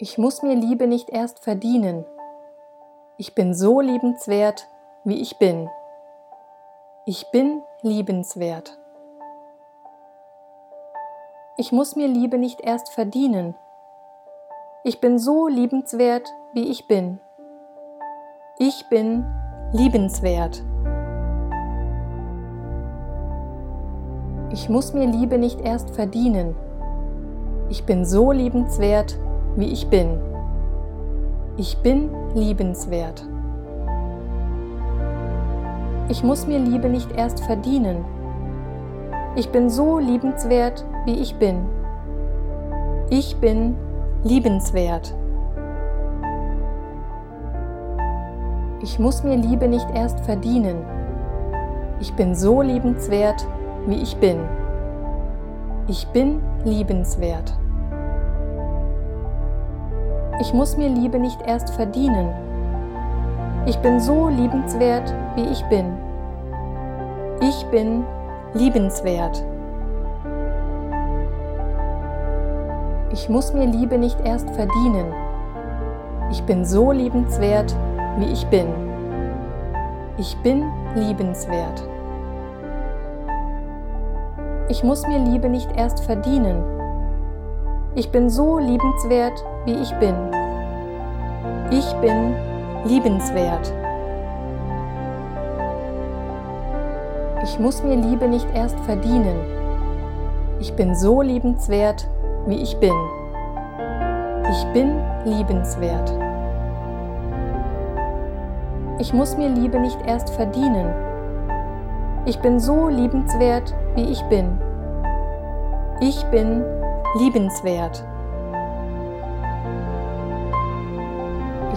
Ich muss mir Liebe nicht erst verdienen. Ich bin so liebenswert, wie ich bin. Ich bin liebenswert. Ich muss mir Liebe nicht erst verdienen. Ich bin so liebenswert, wie ich bin. Ich bin liebenswert. Ich muss mir Liebe nicht erst verdienen. Ich bin so liebenswert, wie ich bin. Ich bin liebenswert. Ich muss mir Liebe nicht erst verdienen. Ich bin so liebenswert, wie ich bin. Ich bin liebenswert. Ich muss mir Liebe nicht erst verdienen. Ich bin so liebenswert, wie ich bin. Ich bin liebenswert. Ich muss mir Liebe nicht erst verdienen. Ich bin so liebenswert, wie ich bin. Ich bin liebenswert. Ich muss mir Liebe nicht erst verdienen. Ich bin so liebenswert, wie ich bin. Ich bin liebenswert. Ich muss mir Liebe nicht erst verdienen. Ich bin so liebenswert, wie ich bin. Ich bin liebenswert. Ich muss mir Liebe nicht erst verdienen. Ich bin so liebenswert, wie ich bin. Ich bin liebenswert. Ich muss mir Liebe nicht erst verdienen. Ich bin so liebenswert, wie ich bin. Ich bin liebenswert.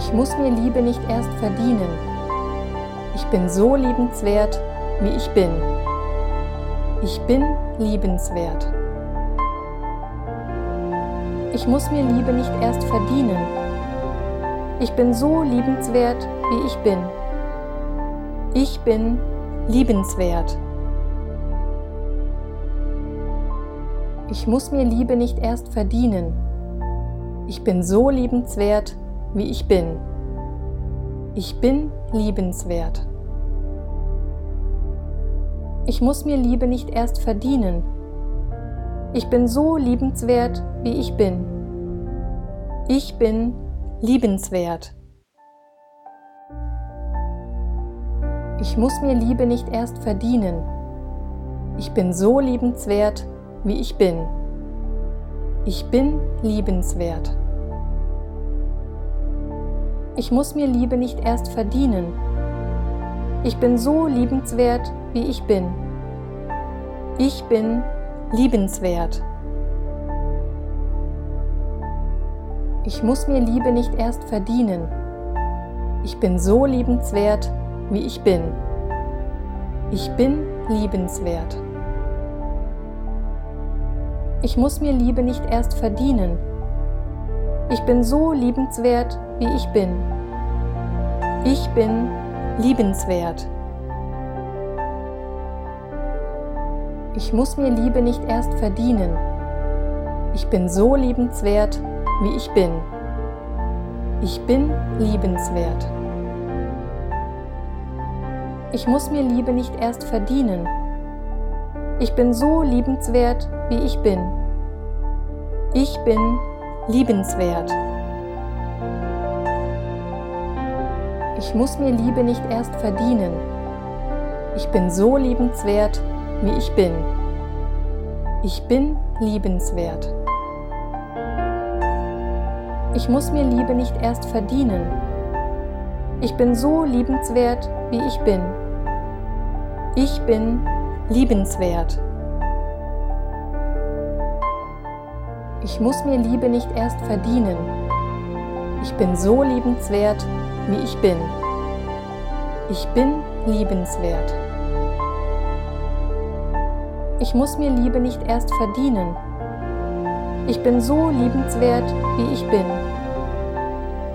Ich muss mir Liebe nicht erst verdienen. Ich bin so liebenswert, wie ich bin. Ich bin liebenswert. Ich muss mir Liebe nicht erst verdienen. Ich bin so liebenswert, wie ich bin. Ich bin liebenswert. Ich muss mir Liebe nicht erst verdienen. Ich bin so liebenswert, wie ich bin. Ich bin liebenswert. Ich muss mir Liebe nicht erst verdienen. Ich bin so liebenswert, wie ich bin. Ich bin liebenswert. Ich muss mir Liebe nicht erst verdienen. Ich bin so liebenswert, wie ich bin. Ich bin liebenswert. Ich muss mir Liebe nicht erst verdienen. Ich bin so liebenswert, wie ich bin. Ich bin liebenswert. Ich muss mir Liebe nicht erst verdienen. Ich bin so liebenswert, wie ich bin. Ich bin liebenswert. Ich muss mir Liebe nicht erst verdienen. Ich bin so liebenswert, wie ich bin. Ich bin liebenswert. Ich muss mir Liebe nicht erst verdienen. Ich bin so liebenswert, wie ich bin. Ich bin liebenswert. Ich muss mir Liebe nicht erst verdienen. Ich bin so liebenswert, wie ich bin. Ich bin liebenswert. Ich muss mir Liebe nicht erst verdienen. Ich bin so liebenswert, wie ich bin. Ich bin liebenswert. Ich muss mir Liebe nicht erst verdienen. Ich bin so liebenswert, wie ich bin. Ich bin liebenswert. Ich muss mir Liebe nicht erst verdienen. Ich bin so liebenswert, wie ich bin. Ich bin liebenswert. Ich muss mir Liebe nicht erst verdienen. Ich bin so liebenswert, wie ich bin.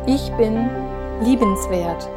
Ich bin liebenswert.